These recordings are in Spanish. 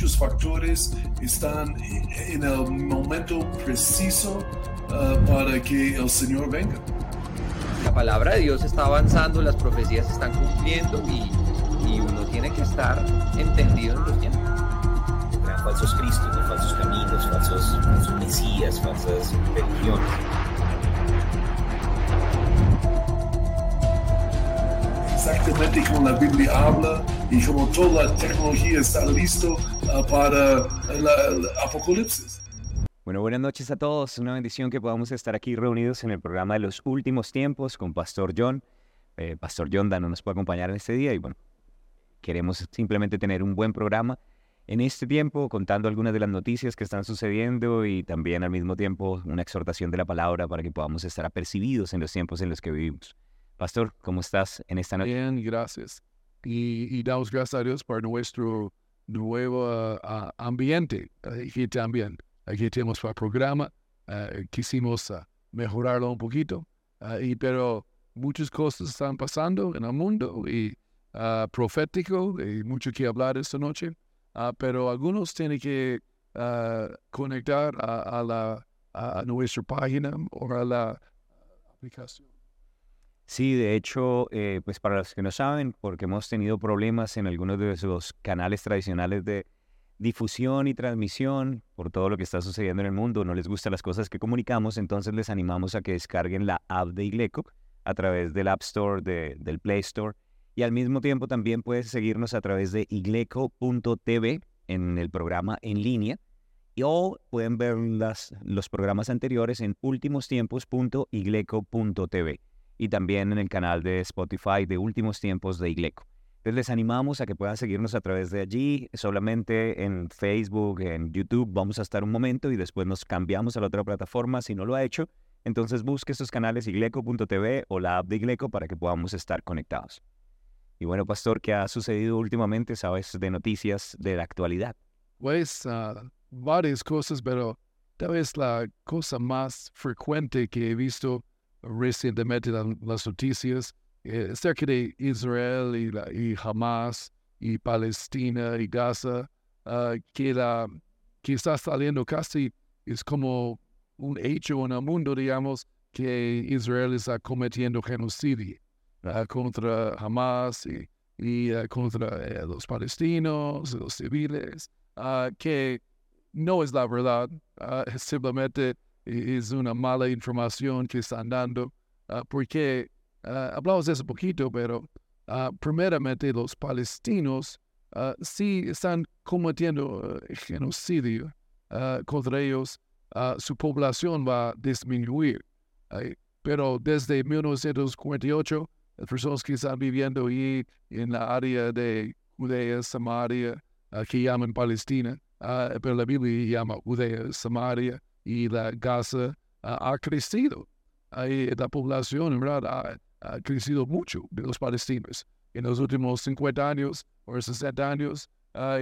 muchos factores están en el momento preciso uh, para que el Señor venga. La palabra de Dios está avanzando, las profecías se están cumpliendo y, y uno tiene que estar entendido en los tiempos. Falsos cristos, falsos caminos, falsos, falsos mesías, falsas religiones. Exactamente como la Biblia habla y como toda la tecnología está listo uh, para el apocalipsis. Bueno, buenas noches a todos. Una bendición que podamos estar aquí reunidos en el programa de los últimos tiempos con Pastor John. Eh, Pastor John no nos puede acompañar en este día y bueno, queremos simplemente tener un buen programa en este tiempo, contando algunas de las noticias que están sucediendo y también al mismo tiempo una exhortación de la palabra para que podamos estar apercibidos en los tiempos en los que vivimos. Pastor, ¿cómo estás en esta noche? Bien, gracias. Y, damos gracias a Dios por nuestro nuevo uh, ambiente aquí también. Aquí tenemos el programa, uh, quisimos uh, mejorarlo un poquito, y, pero muchas cosas están pasando en el mundo y profético, y mucho que hablar esta noche, pero algunos tienen que conectar a, la, a nuestra página o a la aplicación. Sí, de hecho, eh, pues para los que no saben, porque hemos tenido problemas en algunos de los canales tradicionales de difusión y transmisión por todo lo que está sucediendo en el mundo, no les gustan las cosas que comunicamos, entonces les animamos a que descarguen la app de Igleco a través del App Store, del Play Store, y al mismo tiempo también puedes seguirnos a través de igleco.tv en el programa en línea, y o pueden ver las, los programas anteriores en ultimostiempos.igleco.tv y también en el canal de Spotify de Últimos Tiempos de Igleco. Entonces les animamos a que puedan seguirnos a través de allí, solamente en Facebook, en YouTube, vamos a estar un momento y después nos cambiamos a la otra plataforma si no lo ha hecho. Entonces busque estos canales igleco.tv o la app de Igleco para que podamos estar conectados. Y bueno, Pastor, ¿qué ha sucedido últimamente? ¿Sabes de noticias de la actualidad? Pues uh, varias cosas, pero tal vez la cosa más frecuente que he visto recientemente las noticias eh, cerca de Israel y, Hamas y Palestina y Gaza, uh, que, está saliendo casi es como un hecho en el mundo, digamos, que Israel está cometiendo genocidio uh, contra Hamas y, uh, contra eh, los palestinos, los civiles, que no es la verdad, simplemente es una mala información que están dando, ah, porque uh, hablamos de eso poquito, pero uh, primeramente los palestinos sí están cometiendo genocidio contra ellos, su población va a disminuir. pero desde 1948, las personas que están viviendo ahí en la área de Judea, Samaria, que llaman Palestina, pero la Biblia llama Judea, Samaria, y la Gaza ha crecido. Ahí la población, en verdad, ha, crecido mucho de los palestinos en los últimos 50 años o 60 años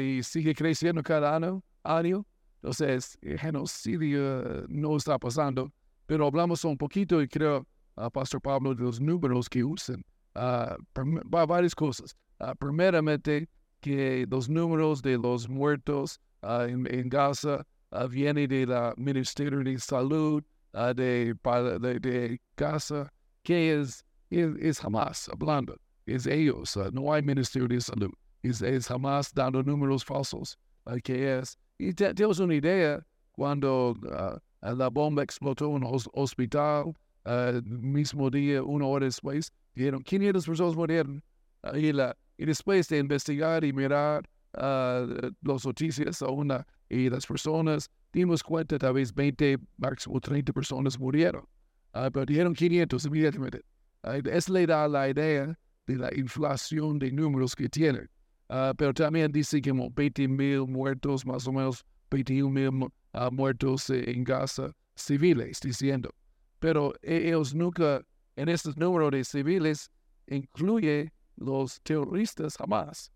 y sigue creciendo cada año. año. Entonces, el genocidio no está pasando, pero hablamos un poquito y creo, uh, Pastor Pablo, de los números que usan. Uh, varias cosas. Uh, primeramente, que los números de los muertos en, en Gaza uh, viene del Ministerio de Salud uh, de, de, de, Gaza, que es, es, jamás hablando, es ellos, uh, no hay Ministerio de Salud, es, es jamás dando números falsos, que es. Y te, tenemos una idea cuando la bomba explotó en un hospital, el mismo día, una hora después, dijeron 500 personas murieron. y, la, y después de investigar y mirar uh, las noticias a una y las personas dimos cuenta tal vez 20, máximo 30 personas murieron. Uh, pero dijeron 500 inmediatamente. Uh, eso le da la idea de la inflación de números que tiene. Uh, pero también dice que como 20 mil muertos, más o menos 21 mil muertos en Gaza civiles, diciendo. Pero e, ellos nunca, en estos números de civiles, incluye los terroristas jamás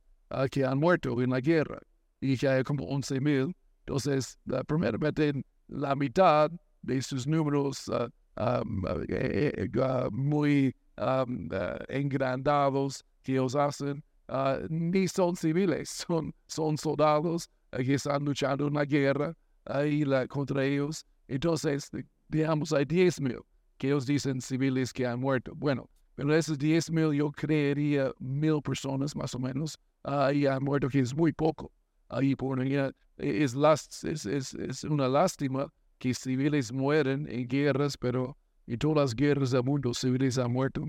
que han muerto en la guerra y que hay como 11 mil. Entonces, la primeramente, la mitad de sus números uh, um, eh, uh, muy um, engrandados que ellos hacen ni son civiles, son, son soldados que están luchando una guerra ahí la, contra ellos. Entonces, digamos, hay 10 mil que ellos dicen civiles que han muerto. Bueno, pero esos 10 mil yo creería mil personas más o menos ahí han muerto, que es muy poco. Ahí por es, es, es, una lástima que civiles mueren en guerras, pero en todas las guerras del mundo civiles han muerto,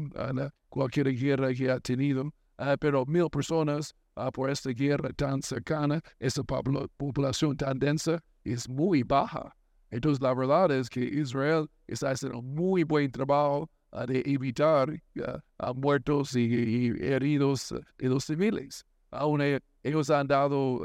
cualquier guerra que ha tenido, ah, pero mil personas ah, por esta guerra tan cercana, esa población tan densa es muy baja. Entonces la verdad es que Israel está haciendo muy buen trabajo ah, de evitar a muertos y, heridos de los civiles. Aún e, ellos han dado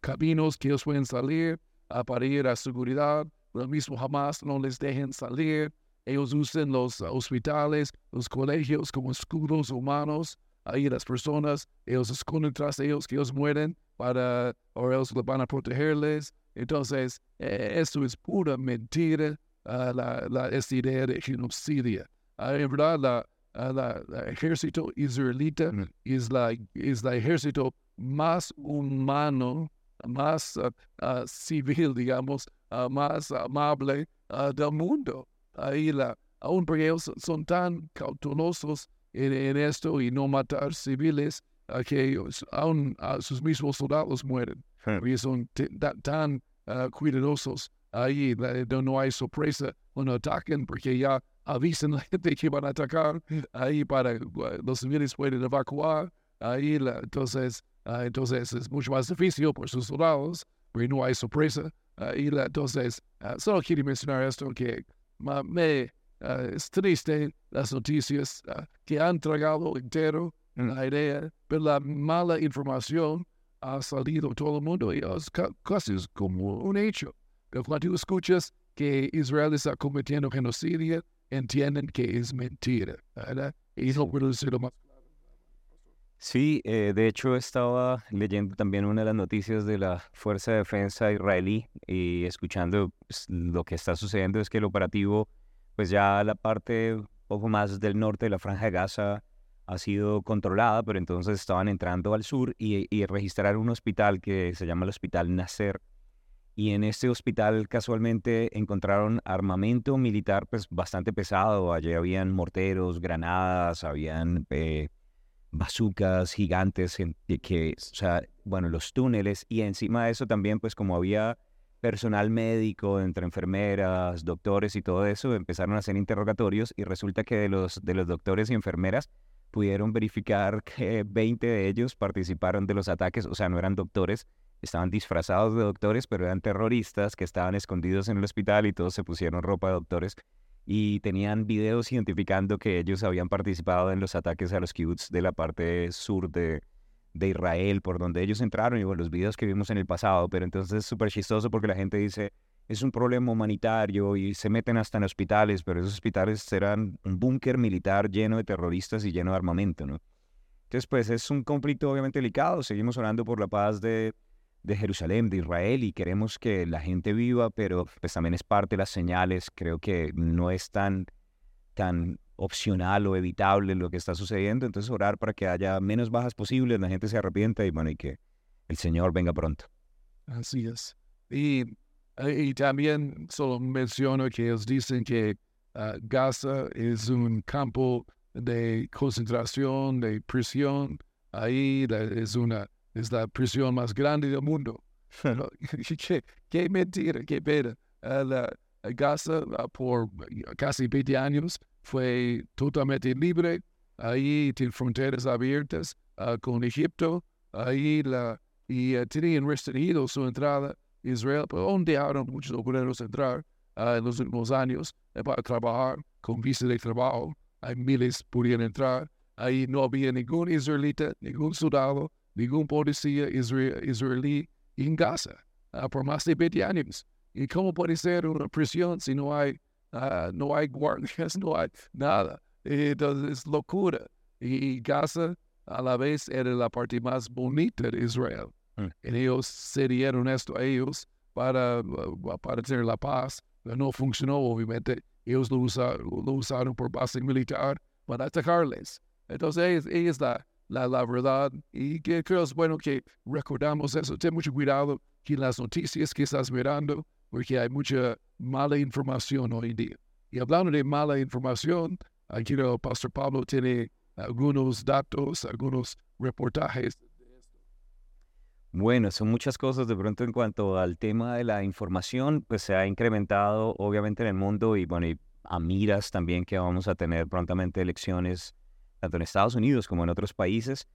caminos que ellos pueden salir para ir a seguridad, lo mismo jamás no les dejen salir. Ellos usan los hospitales, los colegios como escudos humanos. Ahí las personas, ellos esconden tras ellos que ellos mueren para, o ellos van a protegerles. Entonces, eh, esto es pura mentira, uh, la, la, esta idea de genocidio. Uh, en verdad, la, uh, ejército israelita mm. es, la, es la ejército más humano, más civil, digamos, más amable del mundo. Ahí la, aún porque ellos son tan cautelosos en, esto y no matar civiles, que aún sus mismos soldados mueren. Porque son tan cuidadosos ahí, no hay sorpresa cuando atacan, porque ya avisan a la gente que van a atacar ahí para los civiles pueden evacuar. Ahí, entonces, entonces es mucho más difícil por sus soldados, porque no hay sorpresa. la, entonces, solo quiero mencionar esto que me es triste las noticias que han tragado entero la idea, pero la mala información ha salido todo el mundo y es casi como un hecho. Pero cuando escuchas que Israel está cometiendo genocidio, entienden que es mentira, ¿verdad? Puedo decirlo más Sí, eh, de hecho estaba leyendo también una de las noticias de la Fuerza de Defensa israelí y escuchando pues, lo que está sucediendo es que el operativo, pues ya la parte poco más del norte de la Franja de Gaza ha sido controlada, pero entonces estaban entrando al sur y, y registraron un hospital que se llama el Hospital Nasser. Y en este hospital casualmente encontraron armamento militar pues bastante pesado. Allí habían morteros, granadas, habían eh, bazucas gigantes, que, o sea, bueno, los túneles. Y encima de eso también pues como había personal médico, entre enfermeras, doctores y todo eso, empezaron a hacer interrogatorios y resulta que de los, de los doctores y enfermeras pudieron verificar que 20 de ellos participaron de los ataques, o sea, no eran doctores, estaban disfrazados de doctores, pero eran terroristas que estaban escondidos en el hospital y todos se pusieron ropa de doctores y tenían videos identificando que ellos habían participado en los ataques a los kibbutz de la parte sur de, de Israel, por donde ellos entraron, y bueno, los videos que vimos en el pasado, pero entonces es súper chistoso porque la gente dice, es un problema humanitario y se meten hasta en hospitales, pero esos hospitales serán un búnker militar lleno de terroristas y lleno de armamento. Entonces, pues es un conflicto obviamente delicado. Seguimos orando por la paz de, de Jerusalén, de Israel, y queremos que la gente viva, pero pues también es parte de las señales. Creo que no es tan, tan opcional o evitable lo que está sucediendo. Entonces, orar para que haya menos bajas posibles, la gente se arrepienta y bueno, y que el Señor venga pronto. Así es. Y y también solo menciono que ellos dicen que ah, Gaza es un campo de concentración, de prisión. Ahí es una es la prisión más grande del mundo. qué, mentira, qué pena. Ah, la, Gaza ah, por casi 20 años fue totalmente libre. Ahí tiene fronteras abiertas con Egipto. Ahí la, y tenían restringido su entrada Israel, pero pues, dejaron muchos obreros entrar uh, en los últimos años eh, para trabajar con visa de trabajo. Hay miles podían entrar. Ahí no había ningún israelita, ningún soldado, ningún policía israelí en Gaza uh, por más de 20 años. ¿Y cómo puede ser una prisión si no hay, uh, no hay guardias, no hay nada? Entonces es locura. Y Gaza a la vez era la parte más bonita de Israel. Mm. Y ellos se dieron esto a ellos para, uh, para tener la paz. No funcionó, obviamente. Ellos lo usaron, lo usaron por base militar para atacarles. Entonces, ella es la, la, la verdad. Y que creo es bueno que recordamos eso. Ten mucho cuidado que las noticias que estás mirando, porque hay mucha mala información hoy en día. Y hablando de mala información, aquí el Pastor Pablo tiene algunos datos, algunos reportajes. Bueno, son muchas cosas de pronto en cuanto al tema de la información, pues se ha incrementado obviamente en el mundo y bueno, y a miras también que vamos a tener prontamente elecciones tanto en Estados Unidos como en otros países,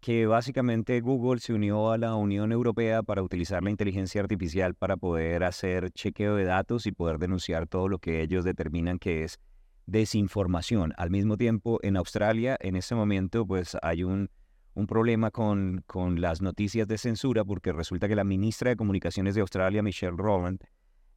que básicamente Google se unió a la Unión Europea para utilizar la inteligencia artificial para poder hacer chequeo de datos y poder denunciar todo lo que ellos determinan que es desinformación. Al mismo tiempo, en Australia, en este momento, pues hay un, un problema con, con las noticias de censura porque resulta que la ministra de Comunicaciones de Australia, Michelle Rowland,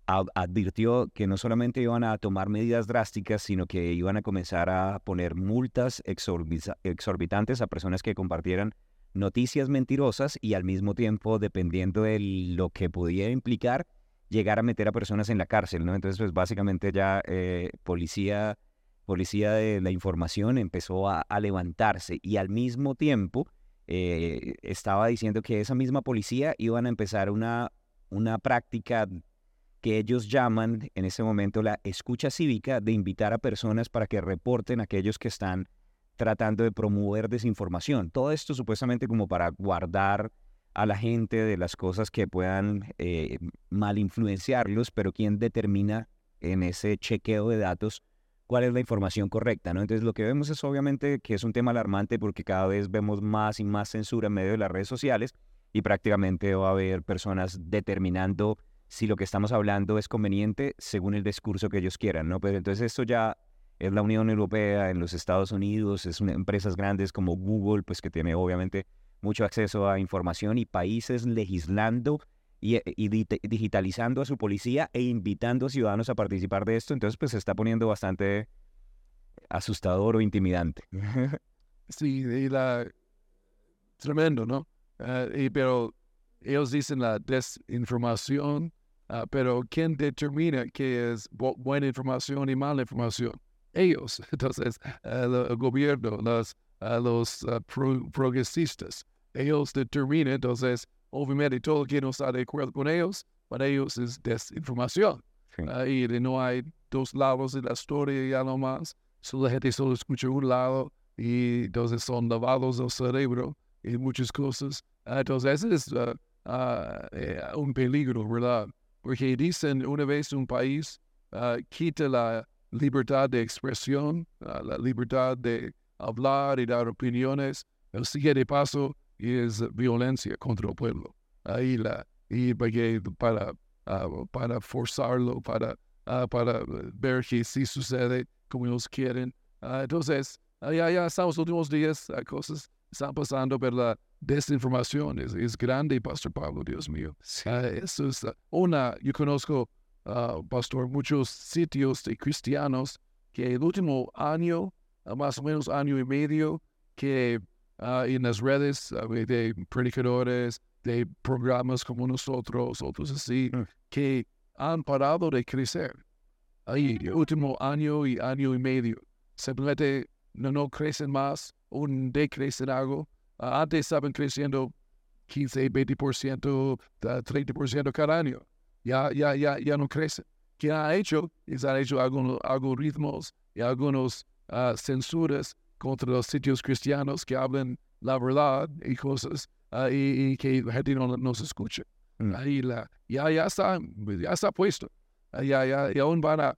advirtió que no solamente iban a tomar medidas drásticas, sino que iban a comenzar a poner multas exorbitantes a personas que compartieran noticias mentirosas y al mismo tiempo, dependiendo de lo que pudiera implicar, llegar a meter a personas en la cárcel, ¿no? Entonces, pues básicamente ya eh, policía, policía de la información empezó a, levantarse y al mismo tiempo eh, estaba diciendo que esa misma policía iban a empezar una, una práctica que ellos llaman en ese momento la escucha cívica de invitar a personas para que reporten a aquellos que están tratando de promover desinformación. Todo esto supuestamente como para guardar a la gente de las cosas que puedan eh, mal influenciarlos, pero ¿quién determina en ese chequeo de datos cuál es la información correcta? ¿no? Entonces lo que vemos es obviamente que es un tema alarmante porque cada vez vemos más y más censura en medio de las redes sociales y prácticamente va a haber personas determinando si lo que estamos hablando es conveniente según el discurso que ellos quieran, ¿no? Pero entonces esto ya es la Unión Europea, en los Estados Unidos, es empresas grandes como Google, pues que tiene obviamente mucho acceso a información y países legislando y, digitalizando a su policía e invitando a ciudadanos a participar de esto, entonces pues se está poniendo bastante asustador o intimidante. Sí, y la... tremendo, ¿no? Ah, y, pero ellos dicen la desinformación, uh, pero ¿quién determina qué es buena información y mala información? Ellos, entonces, uh, el gobierno, los, uh, los pro progresistas, ellos determinan, entonces, obviamente todo quien no está de acuerdo con ellos, para ellos es desinformación. y no hay dos lados de la historia ya no más, la gente solo escucha un lado y entonces son lavados del cerebro y muchas cosas. Entonces, es uh, un peligro, ¿verdad? Porque dicen una vez un país uh, quita la libertad de expresión, uh, la libertad de hablar y dar opiniones, el siguiente paso es violencia contra el pueblo. Ahí la, y para, para forzarlo, para, para ver que sí sucede como ellos quieren. entonces, ya, ya estamos los últimos días, cosas están pasando, pero la desinformación es, es grande, Pastor Pablo, Dios mío. eso es una, yo conozco, uh, Pastor, muchos sitios de cristianos que el último año, más o menos año y medio, que uh, en las redes de predicadores, de programas como nosotros, otros así, mm. que han parado de crecer. Ahí, el último año y año y medio, simplemente no, no crecen más un decrecen algo. Uh, antes estaban creciendo 15, 20%, 30% cada año. Ya, ya, ya, ya no crecen. ¿Qué ha hecho? Es ha hecho algunos algoritmos y algunos uh, censuras contra los sitios cristianos que hablan la verdad y cosas uh, y, que la gente no nos escucha. Mm. Ahí la, ya, ya, está, ya está puesto. ya, ya, ya aún van a,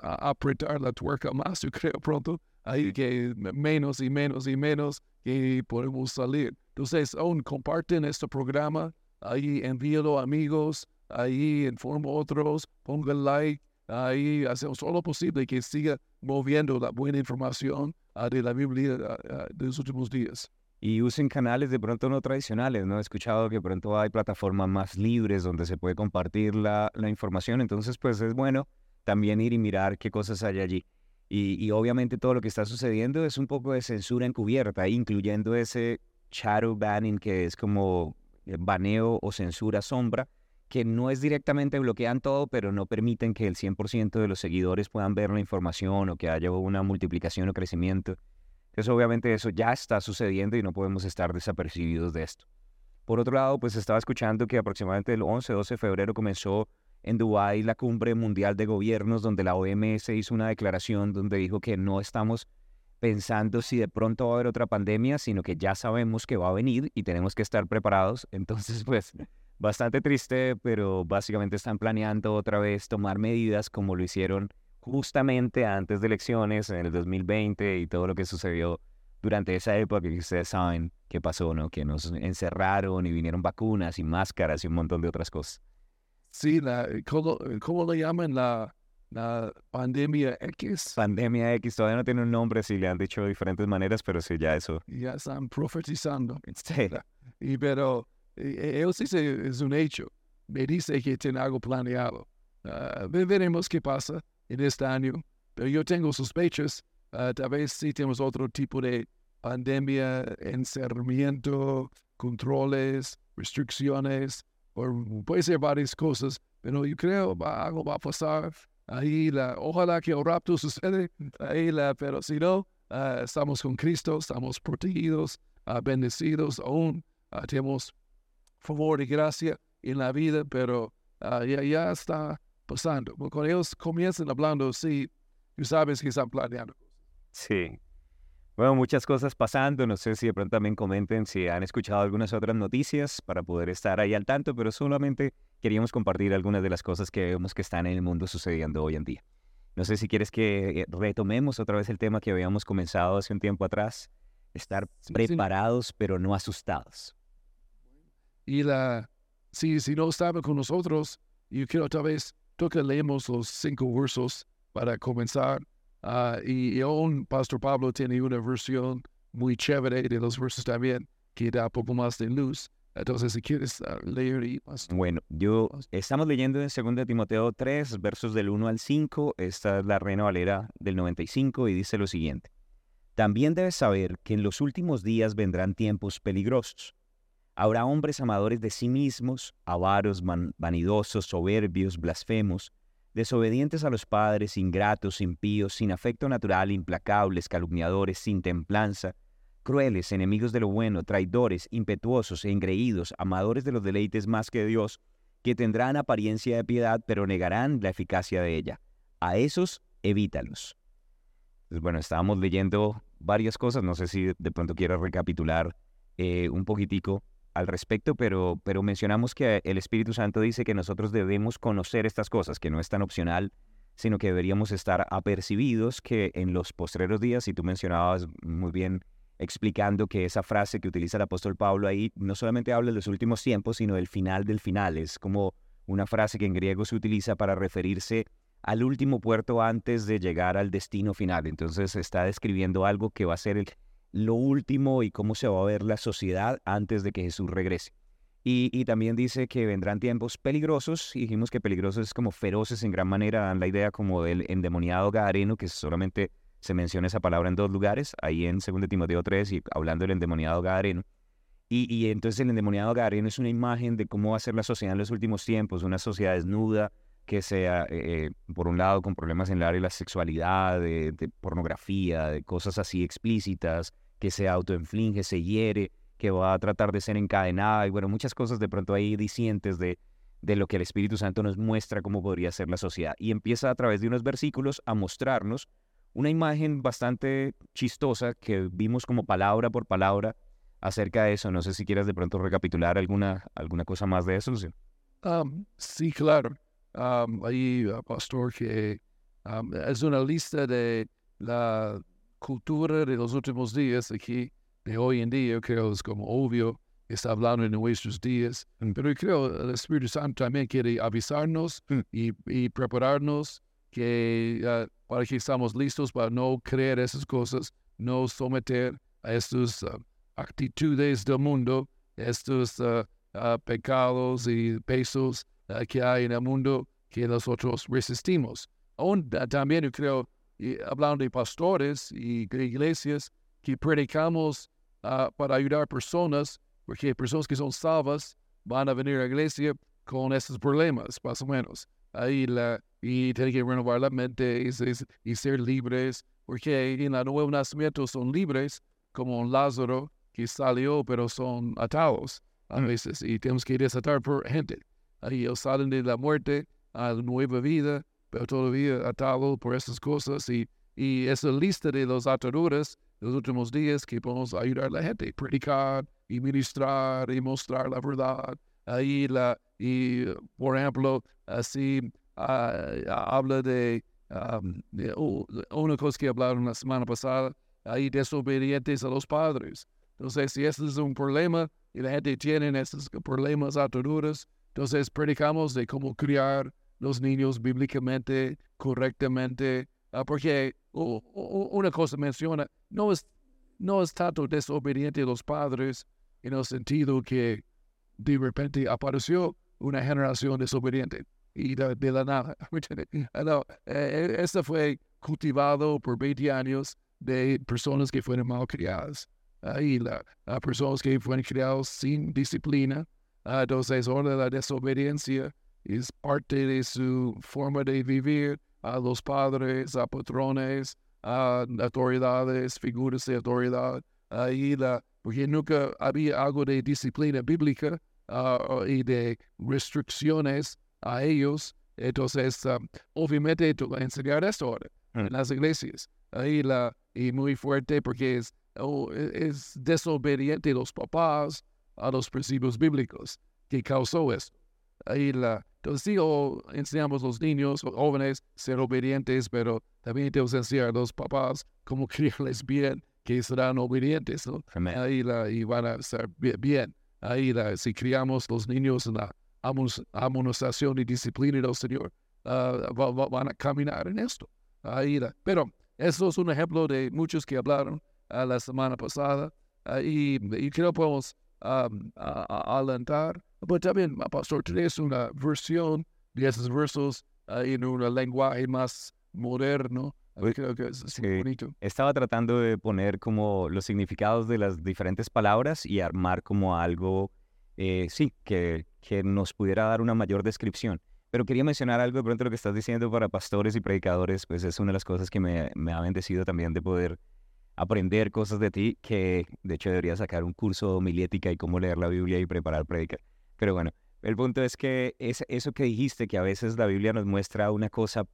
a apretar la tuerca más, yo creo, pronto ahí que menos y menos y menos que podemos salir. Entonces, aún comparten este programa, ahí envíalo a amigos, ahí informo a otros, pongan like, ahí hacemos todo lo posible que siga moviendo la buena información uh, de la Biblia uh, de los últimos días. Y usen canales de pronto no tradicionales, ¿no? He escuchado que pronto hay plataformas más libres donde se puede compartir la, la información, entonces pues es bueno también ir y mirar qué cosas hay allí. Y, obviamente todo lo que está sucediendo es un poco de censura encubierta, incluyendo ese shadow banning que es como eh, baneo o censura sombra, que no es directamente bloquean todo, pero no permiten que el 100% de los seguidores puedan ver la información o que haya una multiplicación o crecimiento. Entonces, obviamente eso ya está sucediendo y no podemos estar desapercibidos de esto. Por otro lado, pues estaba escuchando que aproximadamente el 11-12 de febrero comenzó en Dubái la cumbre mundial de gobiernos donde la OMS hizo una declaración donde dijo que no estamos pensando si de pronto va a haber otra pandemia, sino que ya sabemos que va a venir y tenemos que estar preparados. Entonces, pues bastante triste, pero básicamente están planeando otra vez tomar medidas como lo hicieron justamente antes de elecciones en el 2020 y todo lo que sucedió durante esa época que ustedes saben qué pasó, ¿no? Que nos encerraron y vinieron vacunas y máscaras y un montón de otras cosas. Sí, la, ¿cómo, cómo le llaman la, la pandemia X? Pandemia X todavía no tiene un nombre, sí le han dicho de diferentes maneras, pero sí, ya eso. Ya están profetizando. Sí. Y pero ellos dicen es un hecho. Me dice que tiene algo planeado. Ah, veremos qué pasa en este año. Pero yo tengo sospechas. Uh, tal vez sí tenemos otro tipo de pandemia, encerramiento, controles, restricciones, o puede ser varias cosas, pero yo creo que algo va a pasar. Ahí la, ojalá que el rapto sucede, ahí la, pero si no, uh, estamos con Cristo, estamos protegidos, uh, bendecidos, aún tenemos favor y gracia en la vida, pero ya, ya está pasando. Cuando ellos comienzan hablando sí, sabes que están planeando. Sí. Bueno, muchas cosas pasando. No sé si de pronto también comenten si han escuchado algunas otras noticias para poder estar ahí al tanto, pero solamente queríamos compartir algunas de las cosas que vemos que están en el mundo sucediendo hoy en día. No sé si quieres que eh, retomemos otra vez el tema que habíamos comenzado hace un tiempo atrás, estar preparados pero no asustados. Y la, si, si no estaba con nosotros, yo quiero otra vez toca leemos los cinco versos para comenzar. Uh, y, y, aún Pastor Pablo tiene una versión muy chévere de los versos también que da un poco más de luz. Entonces, si quieres uh, leer y más. Bueno, yo estamos leyendo en 2 Timoteo 3, versos del 1 al 5. Esta es la Reina Valera del 95 y dice lo siguiente. También debes saber que en los últimos días vendrán tiempos peligrosos Habrá hombres amadores de sí mismos, avaros, vanidosos, soberbios, blasfemos, desobedientes a los padres, ingratos, impíos, sin afecto natural, implacables, calumniadores, sin templanza, crueles, enemigos de lo bueno, traidores, impetuosos e engreídos, amadores de los deleites más que Dios, que tendrán apariencia de piedad, pero negarán la eficacia de ella. A esos, evítalos. Pues bueno, estábamos leyendo varias cosas, no sé si de pronto quieras recapitular eh, un poquitico al respecto, pero, pero mencionamos que el Espíritu Santo dice que nosotros debemos conocer estas cosas, que no es tan opcional, sino que deberíamos estar apercibidos que en los postreros días, y tú mencionabas muy bien explicando que esa frase que utiliza el apóstol Pablo ahí no solamente habla de los últimos tiempos, sino del final del final. Es como una frase que en griego se utiliza para referirse al último puerto antes de llegar al destino final. Entonces está describiendo algo que va a ser el, lo último y cómo se va a ver la sociedad antes de que Jesús regrese. Y, también dice que vendrán tiempos peligrosos, y dijimos que peligrosos es como feroces en gran manera, dan la idea como del endemoniado gadareno, que solamente se menciona esa palabra en dos lugares, ahí en 2 Timoteo 3 y hablando del endemoniado gadareno. Y, y, entonces el endemoniado gadareno es una imagen de cómo va a ser la sociedad en los últimos tiempos, una sociedad desnuda, que sea, eh, por un lado, con problemas en el área de la sexualidad, de, de pornografía, de cosas así explícitas, que se autoinflige, se hiere, que va a tratar de ser encadenada y bueno, muchas cosas de pronto ahí dicientes de, de lo que el Espíritu Santo nos muestra cómo podría ser la sociedad. Y empieza a través de unos versículos a mostrarnos una imagen bastante chistosa que vimos como palabra por palabra acerca de eso. No sé si quieras de pronto recapitular alguna, alguna cosa más de eso. Sí, sí claro. Ahí, pastor, que es una lista de la cultura de los últimos días aquí, de hoy en día, creo es como obvio, está hablando en nuestros días, mm. pero creo el Espíritu Santo también quiere avisarnos mm. y, prepararnos que, ah, para que estamos listos para no creer esas cosas, no someter a estas ah, actitudes del mundo, estos ah, pecados y pesos que hay en el mundo que nosotros resistimos. Aún también yo creo hablando de pastores y iglesias que predicamos uh, para ayudar personas, porque personas que son salvas van a venir a la iglesia con esos problemas, más o menos. Ahí la, y tienen que renovar la mente y, y, ser libres porque en el nuevo nacimiento son libres, como un Lázaro que salió, pero son atados a veces, y tenemos que desatar por gente. Ahí ellos salen de la muerte a la nueva vida, pero todavía atado por estas cosas, y, y esa lista de los ataduras de los últimos días que podemos ayudar a la gente, predicar y ministrar y mostrar la verdad. Ahí la, y por ejemplo, así ah, habla de, um, de oh, una cosa que hablaron la semana pasada, ahí desobedientes a los padres. Entonces, si este es un problema y la gente tiene estos problemas, ataduras, entonces predicamos de cómo criar los niños bíblicamente, correctamente, ah, porque una cosa menciona, no es, no es tanto desobediente a los padres en el sentido que de repente apareció una generación desobediente y de, la nada. no, eh, este fue cultivado por 20 años de personas que fueron mal criadas. Ahí la, personas que fueron criadas sin disciplina. Uh, entonces, ahora la desobediencia es parte de su forma de vivir a los padres, a patrones, a autoridades, figuras de autoridad. Ahí la, porque nunca había algo de disciplina bíblica uh, y de restricciones a ellos. Entonces, um, obviamente, enseñar esto ahora en las iglesias. Ahí la, y muy fuerte porque es, oh, e, es desobediente los papás a los principios bíblicos que causó esto. Ahí la, entonces sí, oh, enseñamos a los niños, los jóvenes, ser obedientes, pero también tenemos que enseñar a los papás cómo criarles bien, que serán obedientes, ¿no? Ahí la, y van a estar bien. Ahí la, si criamos los niños en la amonestación y disciplina del Señor, uh, van a caminar en esto. Ahí la, pero eso es un ejemplo de muchos que hablaron uh, la semana pasada uh, y, y creo que podemos um, alentar. Pero también, Pastor, tenés una versión de esos versos uh, en un lenguaje más moderno. Creo que es, bonito. Estaba tratando de poner como los significados de las diferentes palabras y armar como algo, eh, sí, que, que nos pudiera dar una mayor descripción. Pero quería mencionar algo de pronto lo que estás diciendo para pastores y predicadores, pues es una de las cosas que me, me ha bendecido también de poder aprender cosas de ti, que de hecho debería sacar un curso de homilética y cómo leer la Biblia y preparar predicar. Pero bueno, el punto es que es eso que dijiste, que a veces la Biblia nos muestra una cosa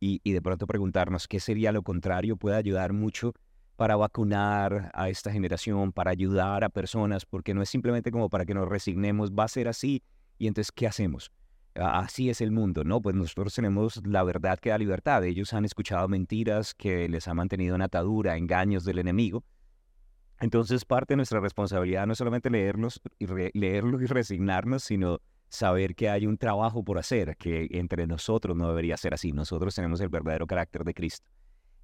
y, y de pronto preguntarnos qué sería lo contrario, puede ayudar mucho para vacunar a esta generación, para ayudar a personas, porque no es simplemente como para que nos resignemos, va a ser así, y entonces, ¿qué hacemos? Así es el mundo, ¿no? Pues nosotros tenemos la verdad que da libertad. Ellos han escuchado mentiras que les ha mantenido en atadura, engaños del enemigo. Entonces parte de nuestra responsabilidad no es solamente leerlos y, leerlos y resignarnos, sino saber que hay un trabajo por hacer, que entre nosotros no debería ser así. Nosotros tenemos el verdadero carácter de Cristo.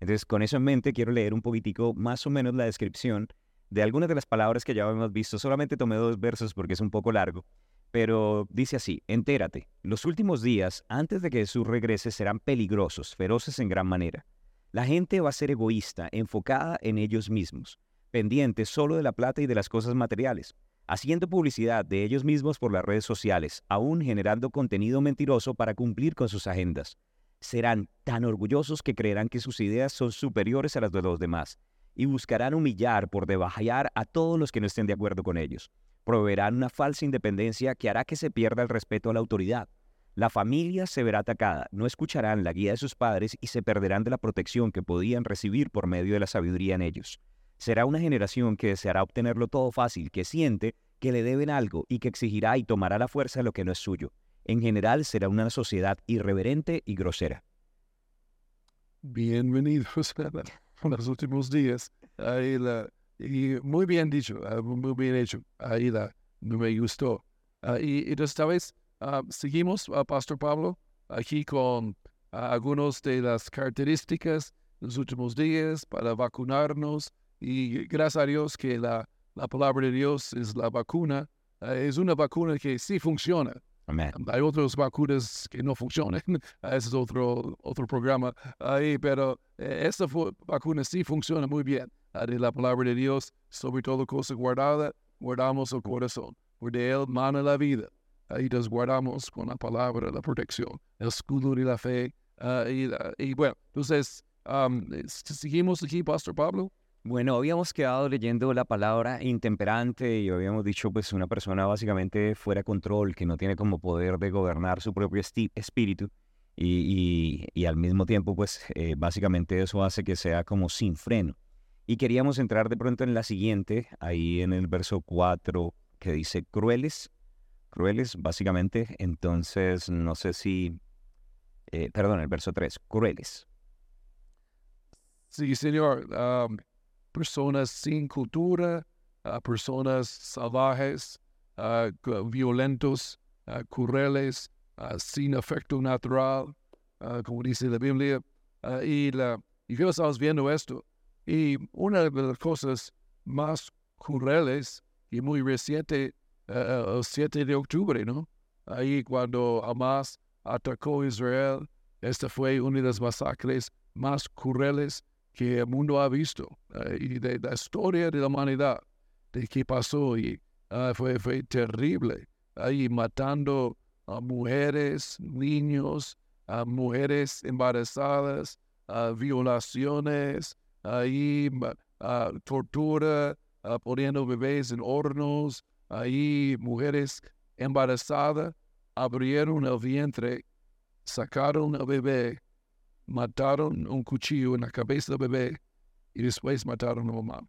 Entonces, con eso en mente, quiero leer un poquitico más o menos la descripción de algunas de las palabras que ya hemos visto. Solamente tomé dos versos porque es un poco largo. Pero dice así, entérate, los últimos días antes de que Jesús regrese serán peligrosos, feroces en gran manera. La gente va a ser egoísta, enfocada en ellos mismos, pendiente solo de la plata y de las cosas materiales, haciendo publicidad de ellos mismos por las redes sociales, aún generando contenido mentiroso para cumplir con sus agendas. Serán tan orgullosos que creerán que sus ideas son superiores a las de los demás y buscarán humillar por debajear a todos los que no estén de acuerdo con ellos proveerán una falsa independencia que hará que se pierda el respeto a la autoridad. La familia se verá atacada, no escucharán la guía de sus padres y se perderán de la protección que podían recibir por medio de la sabiduría en ellos. Será una generación que deseará obtenerlo todo fácil, que siente que le deben algo y que exigirá y tomará la fuerza lo que no es suyo. En general será una sociedad irreverente y grosera. Bienvenidos los últimos días. Ahí la, y muy bien dicho, ah, muy bien hecho. Ahí la, me gustó. Ah, y, esta vez ah, seguimos, a Pastor Pablo, aquí con algunas de las características de los últimos días para vacunarnos. Y gracias a Dios que la, la palabra de Dios es la vacuna. es una vacuna que sí funciona. Hay otras vacunas que no funcionan. Ese es otro, otro programa ahí, pero eh, esta vacuna sí funciona muy bien de la palabra de Dios, sobre todo cosa guardada, guardamos el corazón, por de él mana la vida. Ahí nos guardamos con la palabra, la protección, el escudo de la fe. Ah, y, bueno, entonces, Um, seguimos aquí, Pastor Pablo. Bueno, habíamos quedado leyendo la palabra intemperante y habíamos dicho pues una persona básicamente fuera control, que no tiene como poder de gobernar su propio espíritu y, al mismo tiempo pues eh, básicamente eso hace que sea como sin freno. Y queríamos entrar de pronto en la siguiente, ahí en el verso 4 que dice crueles, crueles básicamente, entonces no sé si, eh, perdón, el verso 3, crueles. Sí, señor. Personas sin cultura, personas salvajes, violentos, uh, crueles, sin afecto natural, como dice la Biblia. y, la, y yo estamos viendo esto. Y una de las cosas más crueles y muy reciente, el 7 de octubre, ¿no? Ahí cuando Hamas atacó a Israel, esta fue una de las masacres más crueles que el mundo ha visto eh, y de la historia de la humanidad, de qué pasó y ah, fue, fue terrible, ahí matando a mujeres, niños, a mujeres embarazadas, a violaciones, ahí tortura, poniendo bebés en hornos, ahí mujeres embarazadas abrieron el vientre, sacaron al bebé mataron un cuchillo en la cabeza del bebé y después mataron a mamá.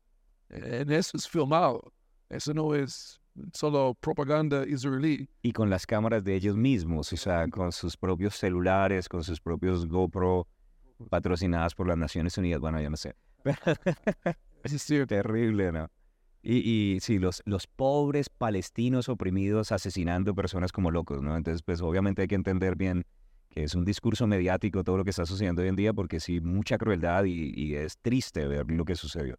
En eso es filmado. Eso no es solo propaganda israelí. Y con las cámaras de ellos mismos, o sea, con sus propios celulares, con sus propios GoPro patrocinadas por las Naciones Unidas. Bueno, yo no sé. es terrible, ¿no? Y, y sí, los, los pobres palestinos oprimidos asesinando personas como locos, ¿no? Entonces, pues obviamente hay que entender bien que es un discurso mediático todo lo que está sucediendo hoy en día, porque sí, mucha crueldad y, es triste ver lo que sucedió.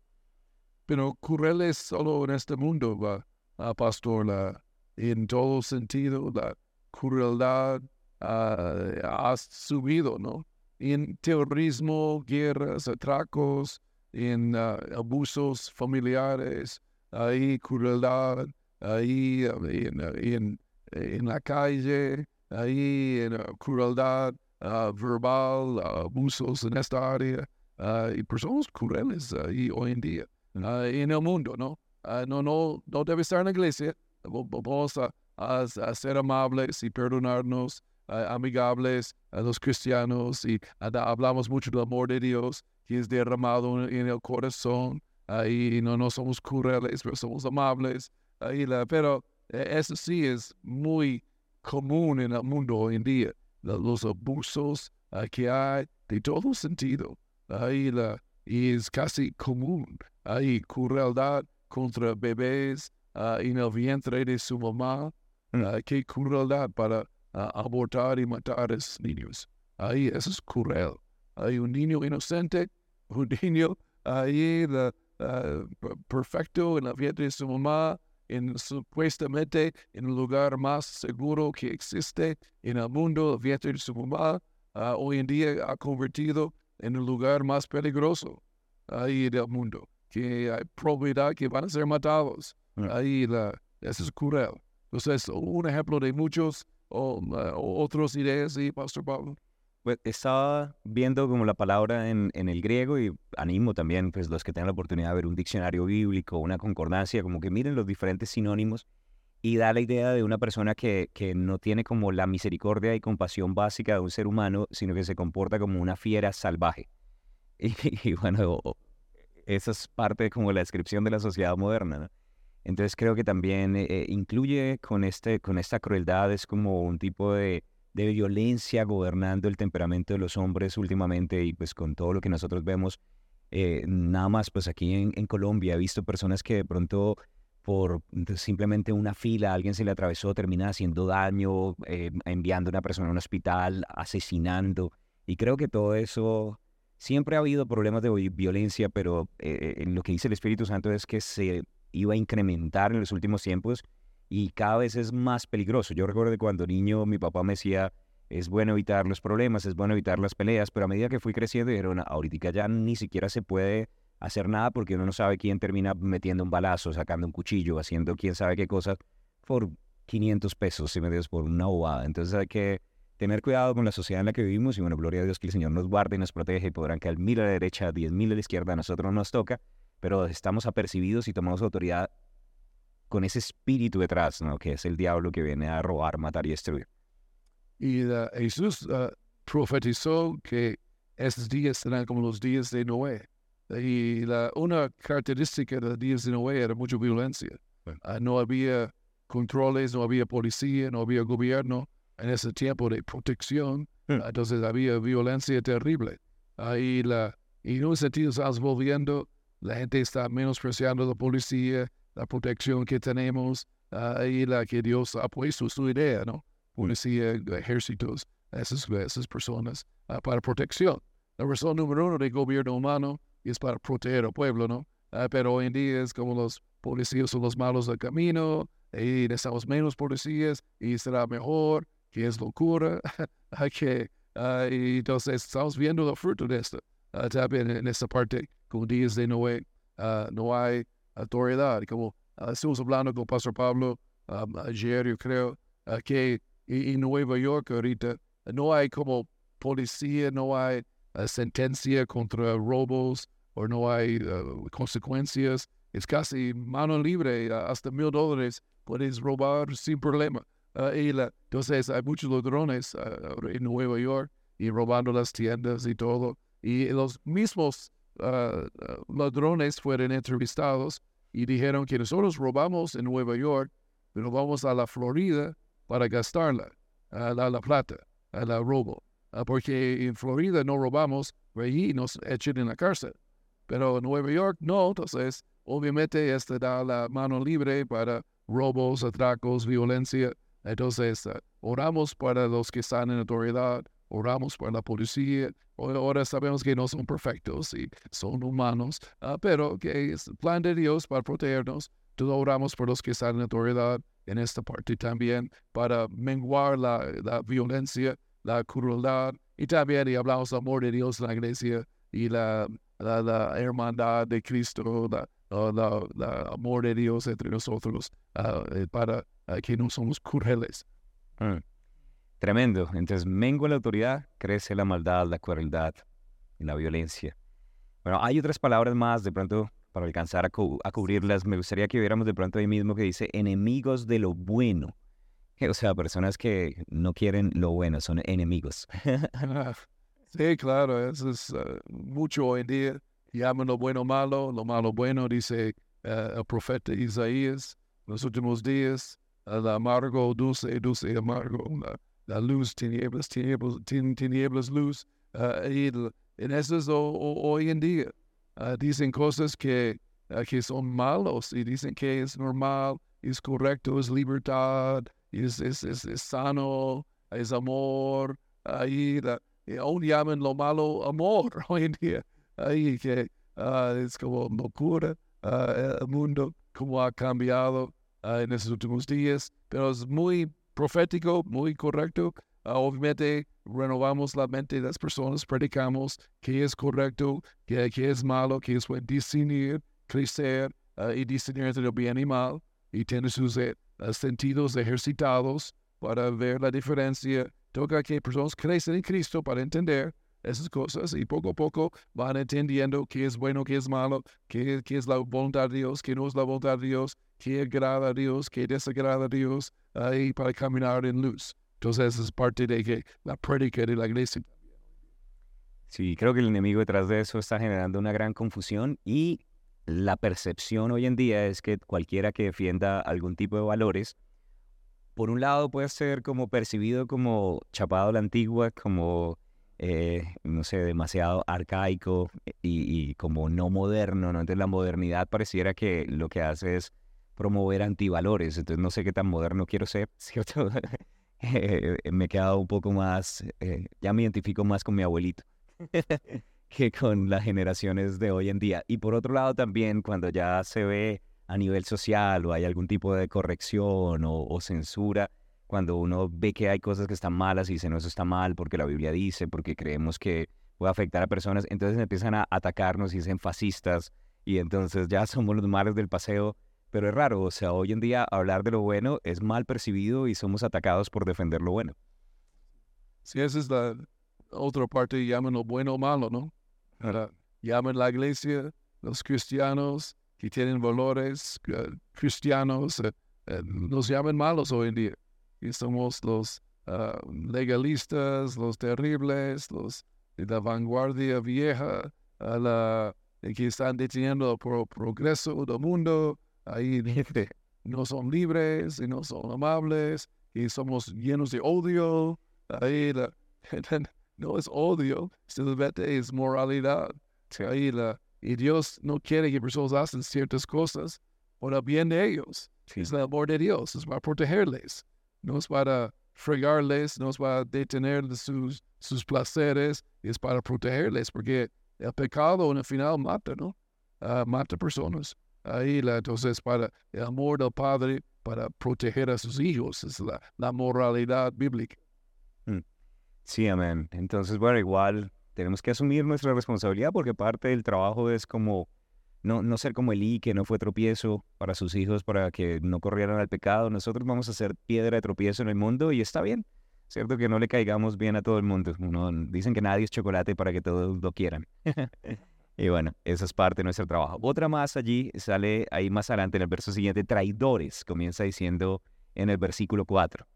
Pero cruel es solo en este mundo, va, ah, pastor, la, en todo sentido, la crueldad uh, ha subido, ¿no? En terrorismo, guerras, atracos, en ah, abusos familiares, hay crueldad, ahí en, en, en la calle, ahí en crueldad ah, verbal, abusos en esta área, ah, y personas crueles ahí hoy en día, ah, en el mundo, ¿no? no, no, no debe estar en la iglesia, vamos a, ser amables y perdonarnos, amigables a los cristianos, y hablamos mucho del amor de Dios que es derramado en el corazón, ahí no, no somos crueles, pero somos amables, ahí la, pero e, eso sí es muy común en el mundo hoy en día. Los abusos que hay de todo sentido. Ahí la, y es casi común. Hay crueldad contra bebés uh, en el vientre de su mamá. Uh, qué crueldad para abortar y matar a esos niños. Ahí eso es cruel. Hay un niño inocente, un niño ahí perfecto en el vientre de su mamá en supuestamente en el lugar más seguro que existe en el mundo, el vientre de ah, hoy en día ha convertido en el lugar más peligroso ahí del mundo, que hay probabilidad que van a ser matados. Mm. Ahí la, eso es cruel. Entonces, un ejemplo de muchos o, ah, otros ideas, ¿sí, Pastor Pablo? Pues estaba viendo como la palabra en, en, el griego y animo también pues los que tengan la oportunidad de ver un diccionario bíblico, una concordancia, como que miren los diferentes sinónimos y da la idea de una persona que, que no tiene como la misericordia y compasión básica de un ser humano, sino que se comporta como una fiera salvaje. Y, bueno, esa es parte como la descripción de la sociedad moderna. Entonces creo que también eh, eh, incluye con, este, con esta crueldad, es como un tipo de de violencia gobernando el temperamento de los hombres últimamente y pues con todo lo que nosotros vemos, eh, nada más pues aquí en, Colombia he visto personas que de pronto por simplemente una fila, alguien se le atravesó, termina haciendo daño, eh, enviando a una persona a un hospital, asesinando. Y creo que todo eso, siempre ha habido problemas de violencia, pero eh, lo que dice el Espíritu Santo es que se iba a incrementar en los últimos tiempos y cada vez es más peligroso. Yo recuerdo cuando niño mi papá me decía, es bueno evitar los problemas, es bueno evitar las peleas, pero a medida que fui creciendo dijeron, ahorita ya ni siquiera se puede hacer nada porque uno no sabe quién termina metiendo un balazo, sacando un cuchillo, haciendo quién sabe qué cosas por 500 pesos, si me dices, por una bobada. Entonces hay que tener cuidado con la sociedad en la que vivimos y bueno, gloria a Dios que el Señor nos guarde y nos protege y podrán caer mil a la derecha, diez mil a la izquierda, a nosotros nos toca, pero estamos apercibidos y tomamos autoridad con ese espíritu detrás, ¿no? que es el diablo que viene a robar, matar y destruir. Y uh, Jesús uh, profetizó que esos días serán como los días de Noé. Y la, una característica de los días de Noé era mucha violencia. Uh, no había controles, no había policía, no había gobierno en ese tiempo de protección. entonces había violencia terrible. Ahí la, y en un sentido estamos volviendo, la gente está menospreciando la policía, la protección que tenemos, ahí la que Dios ha puesto su idea, ¿no? Policía, ejércitos, esas, esas personas uh, para protección. La razón número uno del gobierno humano es para proteger al pueblo, ¿no? Uh, pero hoy en día es como los policías son los malos del camino, y necesitamos menos policías y será mejor, que es locura, que, uh, y entonces estamos viendo los frutos de esto. también en esta parte, con días de Noé, no hay autoridad. Como estamos hablando con Pastor Pablo um, ayer, yo creo, que en Nueva York ahorita no hay como policía, no hay uh, sentencia contra robos o no hay uh, consecuencias. Es casi mano libre, uh, hasta mil dólares puedes robar sin problema. la, entonces hay muchos ladrones en Nueva York y robando las tiendas y todo. Y los mismos ladrones fueron entrevistados y dijeron que nosotros robamos en Nueva York, pero vamos a la Florida para gastarla, la, la plata a la robo, ah, porque en Florida no robamos, allí nos echan en la cárcel, pero en Nueva York no, entonces obviamente este da la mano libre para robos, atracos, violencia, entonces uh, oramos para los que están en autoridad, oramos para la policía, ahora sabemos que no son perfectos y son humanos, uh, pero que es plan de Dios para protegernos, todos oramos por los que están en autoridad, en esta parte también para menguar la, la violencia, la crueldad y también hablamos del amor de Dios en la iglesia y la, la, hermandad de Cristo, la, la, amor de Dios entre nosotros ah, eh, para ah, que no somos crueles. Tremendo. Entonces, mengua la autoridad, crece la maldad, la crueldad y la violencia. Bueno, hay otras palabras más de pronto para alcanzar a, cubrirlas, me gustaría que viéramos de pronto ahí mismo que dice enemigos de lo bueno. O sea, personas que no quieren lo bueno, son enemigos. sí, claro, eso es eh, mucho hoy en día. Llaman lo bueno malo, lo malo bueno, dice eh, el profeta Isaías. Los últimos días, el amargo, dulce, dulce, amargo, luz, tinieblas, tinieblas, luz. Y en eso es hoy en día. Ah, dicen cosas que, uh, que son malos y dicen que es normal, es correcto, es libertad, es, es, es, es sano, es amor. Ahí y aún llaman lo malo amor hoy en día. Ahí que es como locura el mundo, como ha cambiado en estos últimos días, pero es muy profético, muy correcto. obviamente renovamos la mente de las personas, predicamos qué es correcto, qué, es malo, qué es bueno, diseñar, crecer uh, y diseñar entre el bien y mal, y tener sus uh, sentidos ejercitados para ver la diferencia. Toca que personas crecen en Cristo para entender esas cosas y poco a poco van entendiendo qué es bueno, qué es malo, qué, es la voluntad de Dios, qué no es la voluntad de Dios, qué agrada a Dios, qué desagrada a Dios, y para caminar en luz. Entonces es parte de que la prédica de la iglesia. Sí, creo que el enemigo detrás de eso está generando una gran confusión y la percepción hoy en día es que cualquiera que defienda algún tipo de valores, por un lado puede ser como percibido como chapado a la antigua, como, eh, no sé, demasiado arcaico y, como no moderno, ¿no? Entonces la modernidad pareciera que lo que hace es promover antivalores, entonces no sé qué tan moderno quiero ser, ¿cierto? Eh, me he quedado un poco más, eh, ya me identifico más con mi abuelito que con las generaciones de hoy en día. Y por otro lado también cuando ya se ve a nivel social o hay algún tipo de corrección o, censura, cuando uno ve que hay cosas que están malas y dice no, eso está mal porque la Biblia dice, porque creemos que puede afectar a personas, entonces empiezan a atacarnos y dicen fascistas y entonces ya somos los males del paseo pero es raro, o sea, hoy en día hablar de lo bueno es mal percibido y somos atacados por defender lo bueno. Si esa es la otra parte, llaman lo bueno o malo, ¿no? Llaman la iglesia, los cristianos que tienen valores eh, cristianos, eh, eh, nos llaman malos hoy en día. Y somos los ah, legalistas, los terribles, los de la vanguardia vieja, a la, que están deteniendo el progreso del mundo. Ahí no son libres y no son amables y somos llenos de odio. Ahí la, no es odio, simplemente es moralidad. Ahí la, y Dios no quiere que personas hacen ciertas cosas por el bien de ellos. Es el amor de Dios, es para protegerles, no es para fregarles, no es para detener sus, sus placeres, es para protegerles, porque el pecado en el final mata, ¿no? Uh, mata personas. Ahí la, entonces para el amor del Padre, para proteger a sus hijos, es la, la moralidad bíblica. Mm. Sí, amén. Entonces, bueno, igual tenemos que asumir nuestra responsabilidad porque parte del trabajo es como no, no ser como Elí, que no fue tropiezo para sus hijos, para que no corrieran al pecado. Nosotros vamos a ser piedra de tropiezo en el mundo y está bien. Cierto que no le caigamos bien a todo el mundo. dicen que nadie es chocolate para que todos lo quieran. y bueno, eso es parte de nuestro trabajo. Otra más allí sale ahí más adelante en el verso siguiente, traidores, comienza diciendo en el versículo 4.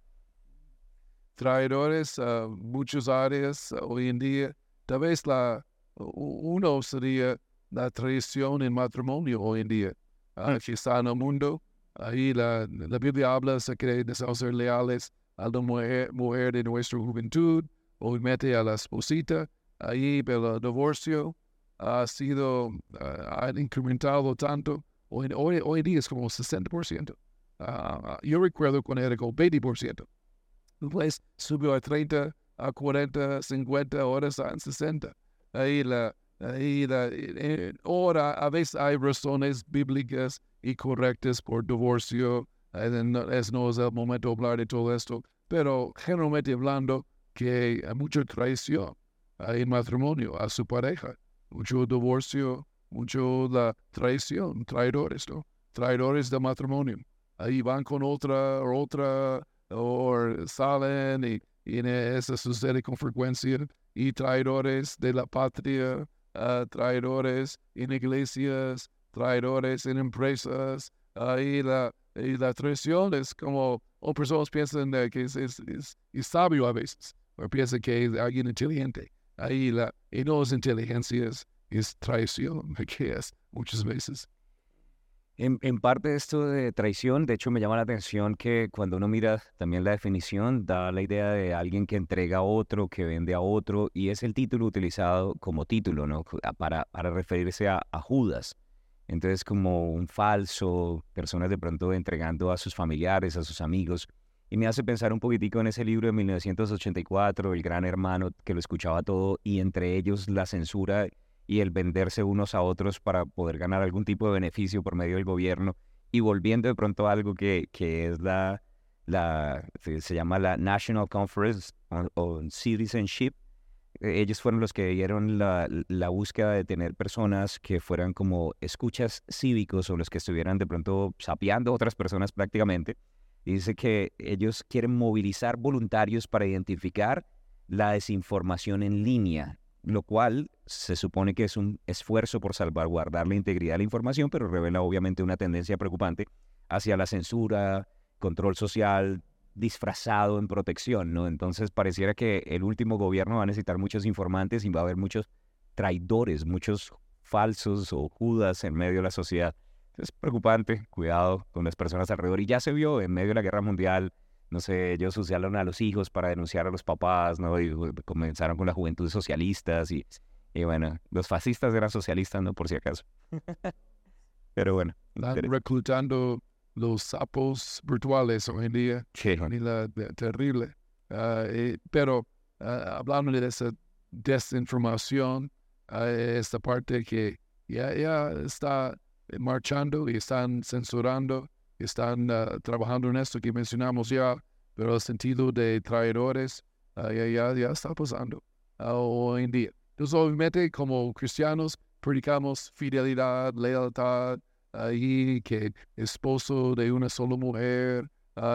Traidores a muchas áreas hoy en día Tal vez la, uno sería la traición en matrimonio hoy en día, uh, que está en el mundo. Ahí la, la Biblia habla de ser leales a la mujer, mujer de nuestra juventud, obviamente a la esposita. Ahí el divorcio ha sido, uh, ha incrementado tanto. Hoy, hoy, hoy día es como 60%. Uh, yo recuerdo cuando era como 20%. Después subió a 30%, a 40, 50 horas a 60. Ahí la, ahí la, eh, ahora a veces hay razones bíblicas y correctas por divorcio. Eh, es, no es el momento de hablar de todo esto, pero generalmente hablando que hay mucha traición en matrimonio a su pareja, mucho divorcio, mucho la traición, traidores, ¿no? Traidores de matrimonio. Ahí van con otra, otra, o salen y y eso sucede con frecuencia, y traidores de la patria, uh, traidores en iglesias, traidores en empresas, la, y la traición es como, o personas piensan que es, es, es, sabio a veces, o piensan que es alguien inteligente, ahí la, y no es inteligencia, es, es traición, que es muchas veces. En, parte de esto de traición, de hecho me llama la atención que cuando uno mira también la definición, da la idea de alguien que entrega a otro, que vende a otro, y es el título utilizado como título, ¿no? Para, referirse a, Judas. Entonces como un falso, personas de pronto entregando a sus familiares, a sus amigos. Y me hace pensar un poquitico en ese libro de 1984, El Gran Hermano, que lo escuchaba todo, y entre ellos la censura y el venderse unos a otros para poder ganar algún tipo de beneficio por medio del gobierno y volviendo de pronto a algo que, que es la, la, se llama la National Conference on, Citizenship. E, ellos fueron los que dieron la, la, búsqueda de tener personas que fueran como escuchas cívicos o los que estuvieran de pronto sapeando a otras personas prácticamente. Y dice que ellos quieren movilizar voluntarios para identificar la desinformación en línea lo cual se supone que es un esfuerzo por salvaguardar la integridad de la información, pero revela obviamente una tendencia preocupante hacia la censura, control social, disfrazado en protección, ¿no? Entonces pareciera que el último gobierno va a necesitar muchos informantes y va a haber muchos traidores, muchos falsos o judas en medio de la sociedad. Es preocupante, cuidado con las personas alrededor. Y ya se vio en medio de la guerra mundial, no sé, ellos usaron a los hijos para denunciar a los papás, ¿no? Y comenzaron con la juventud socialistas y, y bueno, los fascistas eran socialistas, ¿no? Por si acaso. Pero bueno. Están reclutando los sapos virtuales hoy en día. Sí. La, terrible. Ah, pero ah, hablando de esa desinformación, uh, esta parte que ya, ya está marchando y están censurando están uh, trabajando en esto que mencionamos ya, pero el sentido de traidores uh, ya, ya, está pasando uh, hoy en día. Entonces, obviamente, como cristianos, predicamos fidelidad, lealtad, y que esposo de una sola mujer,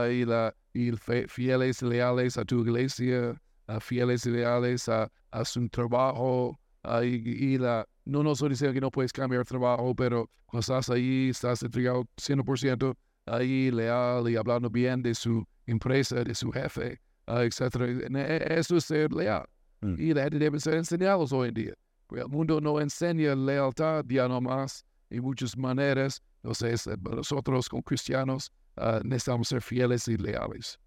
y, la, y fieles leales a tu iglesia, ah, fieles y leales a, a su trabajo. ah, y, y la, no nos diciendo que no puedes cambiar trabajo, pero cuando estás ahí, estás entregado 100% ahí, leal y hablando bien de su empresa, de su jefe, ah, etcétera. En- e- Eso es ser leal. Mm. Y la gente debe ser enseñados hoy en día. Porque el mundo no enseña lealtad ya no más en muchas maneras. Entonces, eh, nosotros como cristianos ah, necesitamos ser fieles y leales.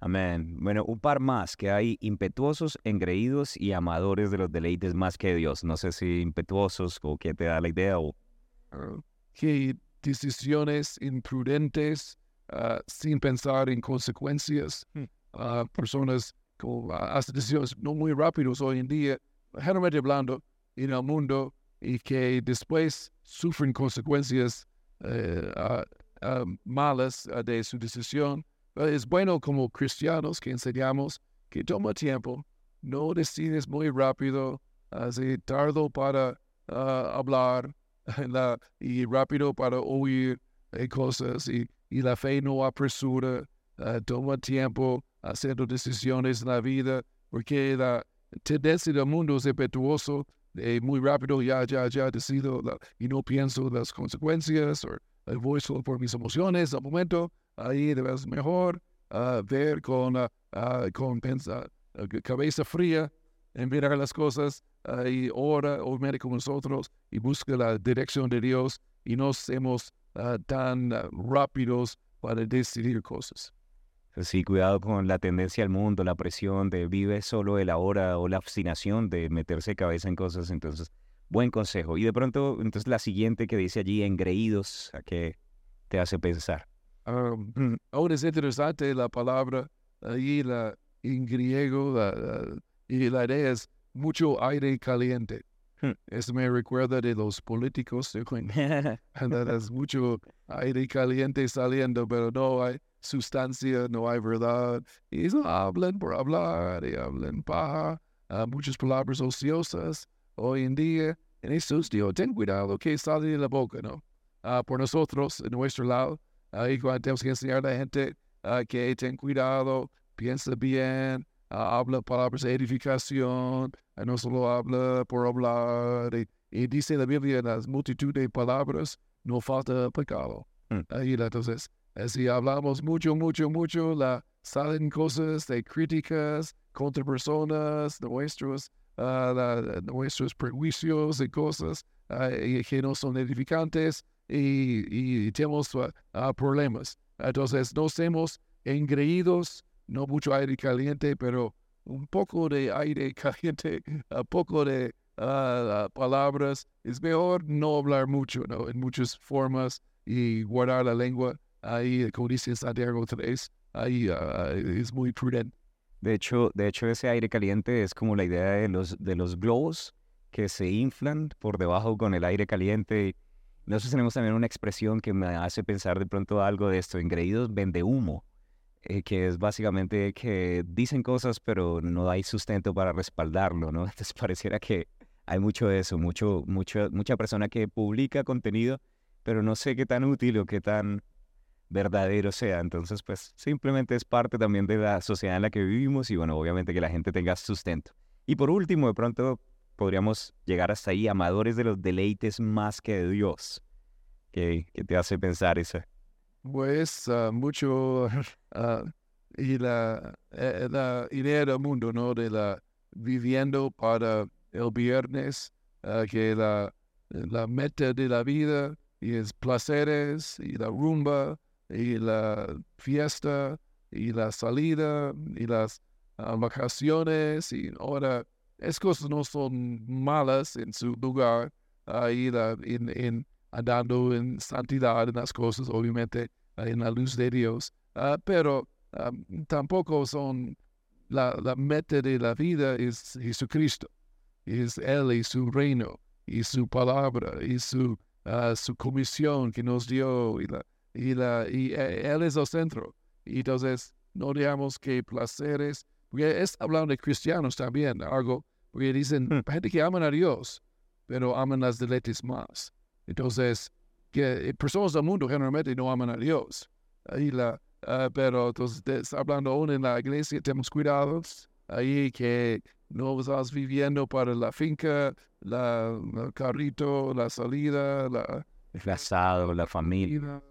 Amén. Bueno, un par más, que hay impetuosos, engreídos y amadores de los deleites más que Dios. No sé si impetuosos o qué te da la idea o... ah, que decisiones imprudentes ah, sin pensar en consecuencias. Hmm. Ah, personas que ah, hacen decisiones no muy rápidos hoy en día, generalmente hablando, en el mundo y que después sufren consecuencias eh, malas de su decisión. Es bueno como cristianos que enseñamos que toma tiempo, no decides muy rápido, así tardo para hablar, la- y rápido para oír eh, cosas y, y la fe no apresura, ah, toma tiempo haciendo decisiones en la vida, porque la tendencia del mundo es impetuoso, eh, muy rápido, ya, ya, ya decido la- y no pienso las consecuencias, o eh, voy solo por mis emociones al momento, ahí debes mejor ah, ver con, ah, con pensa- cabeza fría, en mirar las cosas y ora, obviamente con nosotros, y busca la dirección de Dios y no seamos ah, tan ah, rápidos para decidir cosas. Sí, cuidado con la tendencia al mundo, la presión de vive solo el ahora o la obstinación de meterse cabeza en cosas. Entonces, buen consejo. Y de pronto, entonces la siguiente que dice allí, engreídos, ¿a qué te hace pensar? Um, ahora es interesante la palabra ahí la, en griego la- la- y la idea es mucho aire caliente. Hmm. Eso me recuerda de los políticos, es mucho aire caliente saliendo, pero no hay sustancia, no hay verdad. Y eso hablan por hablar y hablan paja, ah, muchas palabras ociosas hoy en día. En esos Dios, ten cuidado que sale de la boca, ¿no? Ah, por nosotros, en nuestro lado, ahí cuando tenemos que enseñar a la gente ah, que ten cuidado, piensa bien, ah, habla palabras de edificación, no solo habla por hablar. Y, y dice la Biblia en las multitud de palabras, no falta pecado. Mm. Ahí entonces, eh, si hablamos mucho, mucho, mucho, la, salen cosas de críticas contra personas, nuestros, ah, la- nuestros prejuicios y cosas y que no son edificantes y, y tenemos ah, problemas. Entonces, no seamos engreídos, no mucho aire caliente, pero un poco de aire caliente, un poco de ah, palabras. Es mejor no hablar mucho, ¿no? En muchas formas y guardar la lengua. Ahí, como dice Santiago 3, ahí ah, es muy prudente. De hecho, de hecho, ese aire caliente es como la idea de los, de los globos que se inflan por debajo con el aire caliente. Nosotros tenemos también una expresión que me hace pensar de pronto algo de esto, engreídos vende humo, eh, que es básicamente que dicen cosas pero no hay sustento para respaldarlo, ¿no? Entonces pareciera que hay mucho de eso, mucho, mucho, mucha persona que publica contenido, pero no sé qué tan útil o qué tan verdadero sea. Entonces, pues simplemente es parte también de la sociedad en la que vivimos y bueno, obviamente que la gente tenga sustento. Y por último, de pronto podríamos llegar hasta ahí, amadores de los deleites más que de Dios. ¿Qué, qué te hace pensar eso? Pues ah, mucho ah, y la, eh, la idea del mundo, ¿no? De la viviendo para el viernes, ah, que la, la meta de la vida y es placeres y la rumba y la fiesta y la salida y las vacaciones y ahora esas cosas no son malas en su lugar ahí en, en andando en santidad en las cosas, obviamente en la luz de Dios, Ah, pero ah, tampoco son la, la meta de la vida es Jesucristo, es Él y su reino y su palabra y su, ah, su comisión que nos dio y, la, y, la, y eh, Él es el centro. Y entonces no digamos que placeres, porque es hablando de cristianos también, algo, porque dicen Hmm. gente que aman a Dios, pero aman las deleites más. Entonces, que eh, personas del mundo generalmente no aman a Dios. Ahí la, ah, pero entonces, hablando aún en la iglesia, tenemos cuidados ahí que no estás viviendo para la finca, la, el carrito, la salida, la, El asado, la familia.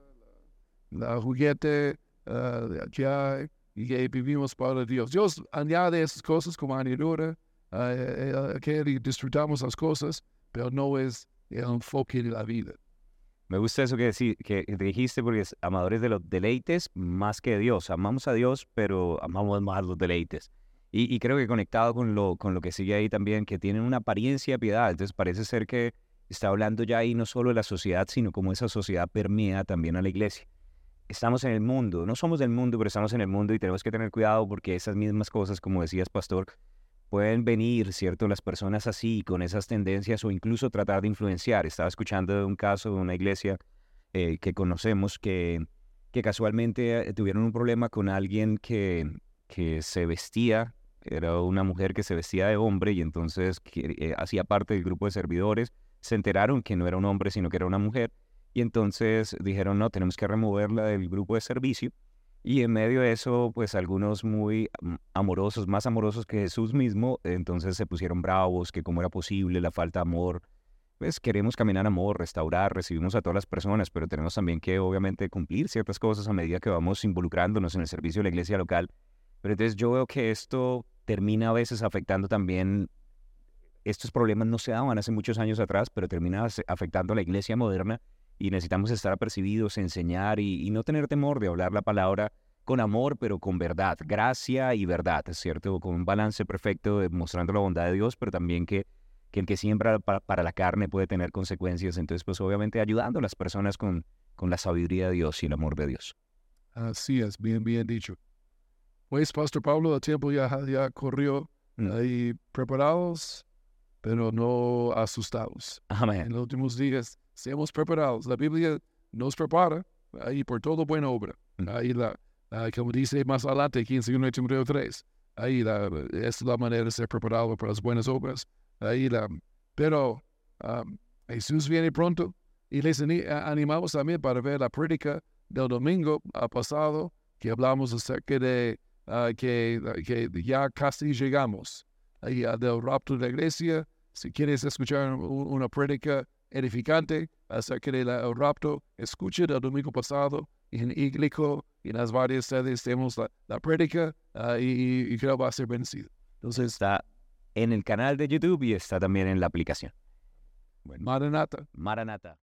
la juguete, ah, de allá, y que vivimos para Dios. Dios añade esas cosas como añadidura, ah, que disfrutamos las cosas, pero no es enfoque de la vida. Me gusta eso que, decí- que dijiste porque es amadores de los deleites más que Dios. Amamos a Dios, pero amamos más los deleites. Y, y creo que conectado con lo, con lo que sigue ahí también, que tienen una apariencia de piedad. Entonces parece ser que está hablando ya ahí no solo de la sociedad, sino como esa sociedad permea también a la iglesia. Estamos en el mundo, no somos del mundo, pero estamos en el mundo y tenemos que tener cuidado porque esas mismas cosas, como decías, pastor, pueden venir, ¿cierto? Las personas así, con esas tendencias o incluso tratar de influenciar. Estaba escuchando un caso de una iglesia eh, que conocemos que, que casualmente eh, tuvieron un problema con alguien que, que se vestía, era una mujer que se vestía de hombre y entonces eh, hacía parte del grupo de servidores. Se enteraron que no era un hombre, sino que era una mujer. Y entonces dijeron, no, tenemos que removerla del grupo de servicio. Y en medio de eso, pues algunos muy amorosos, más amorosos que Jesús mismo, entonces se pusieron bravos, que cómo era posible la falta de amor. Pues queremos caminar amor, restaurar, recibimos a todas las personas, pero tenemos también que obviamente cumplir ciertas cosas a medida que vamos involucrándonos en el servicio de la iglesia local. Pero entonces yo veo que esto termina a veces afectando también, estos problemas no se daban hace muchos años atrás, pero termina afectando a la iglesia moderna y necesitamos estar apercibidos, enseñar y, y no tener temor de hablar la palabra con amor, pero con verdad, gracia y verdad, ¿cierto? Con un balance perfecto, mostrando la bondad de Dios, pero también que, que el que siembra pa- para, la carne puede tener consecuencias. Entonces, pues obviamente ayudando a las personas con, con la sabiduría de Dios y el amor de Dios. Así es, bien, bien dicho. Pues, Pastor Pablo, el tiempo ya, ya corrió. Mm. Ahí preparados, pero no asustados. En Amén. los últimos días, seamos preparados. La Biblia nos prepara ahí por toda buena obra. Mm. Ahí, la, la- como dice más adelante, aquí en 2 Timoteo 3, ahí la, es la manera de ser preparado para las buenas obras. Ahí la, pero am, Jesús viene pronto y les animamos también para ver la prédica del domingo ah, pasado que hablamos acerca de ah, que, que ya casi llegamos ahí, ah, del rapto de la iglesia. Si quieres escuchar una prédica edificante acerca del rapto, escucha el domingo pasado en Iglico y en las varias sedes tenemos la, la prédica ah, y, y creo va a ser bendecido. Entonces, Está en el canal de YouTube y está también en la aplicación. Bueno, Maranata. Maranata.